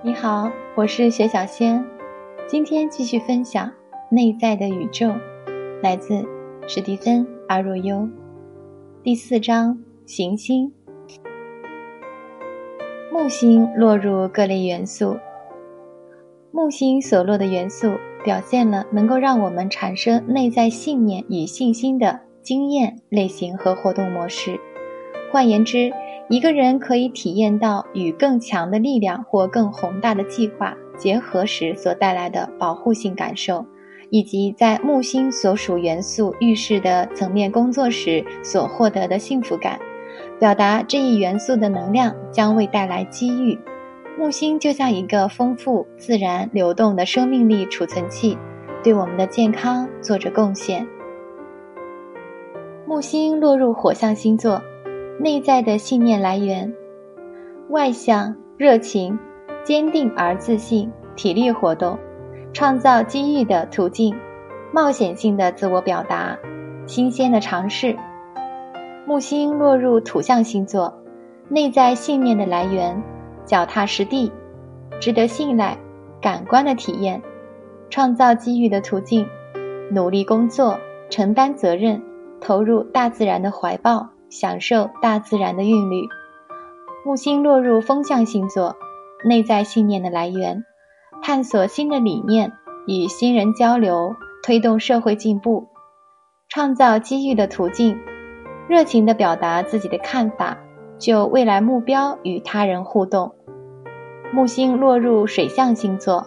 你好，我是雪小仙，今天继续分享《内在的宇宙》，来自史蒂芬·阿若优，第四章行星。木星落入各类元素，木星所落的元素表现了能够让我们产生内在信念与信心的经验类型和活动模式。换言之，一个人可以体验到与更强的力量或更宏大的计划结合时所带来的保护性感受，以及在木星所属元素预示的层面工作时所获得的幸福感。表达这一元素的能量将会带来机遇。木星就像一个丰富、自然、流动的生命力储存器，对我们的健康做着贡献。木星落入火象星座。内在的信念来源：外向、热情、坚定而自信、体力活动、创造机遇的途径、冒险性的自我表达、新鲜的尝试。木星落入土象星座，内在信念的来源：脚踏实地、值得信赖、感官的体验、创造机遇的途径、努力工作、承担责任、投入大自然的怀抱。享受大自然的韵律。木星落入风象星座，内在信念的来源：探索新的理念，与新人交流，推动社会进步，创造机遇的途径，热情地表达自己的看法，就未来目标与他人互动。木星落入水象星座，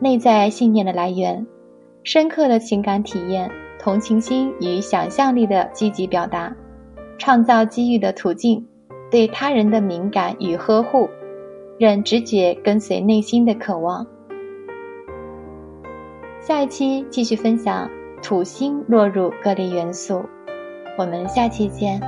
内在信念的来源：深刻的情感体验，同情心与想象力的积极表达。创造机遇的途径，对他人的敏感与呵护，任直觉跟随内心的渴望。下一期继续分享土星落入各类元素，我们下期见。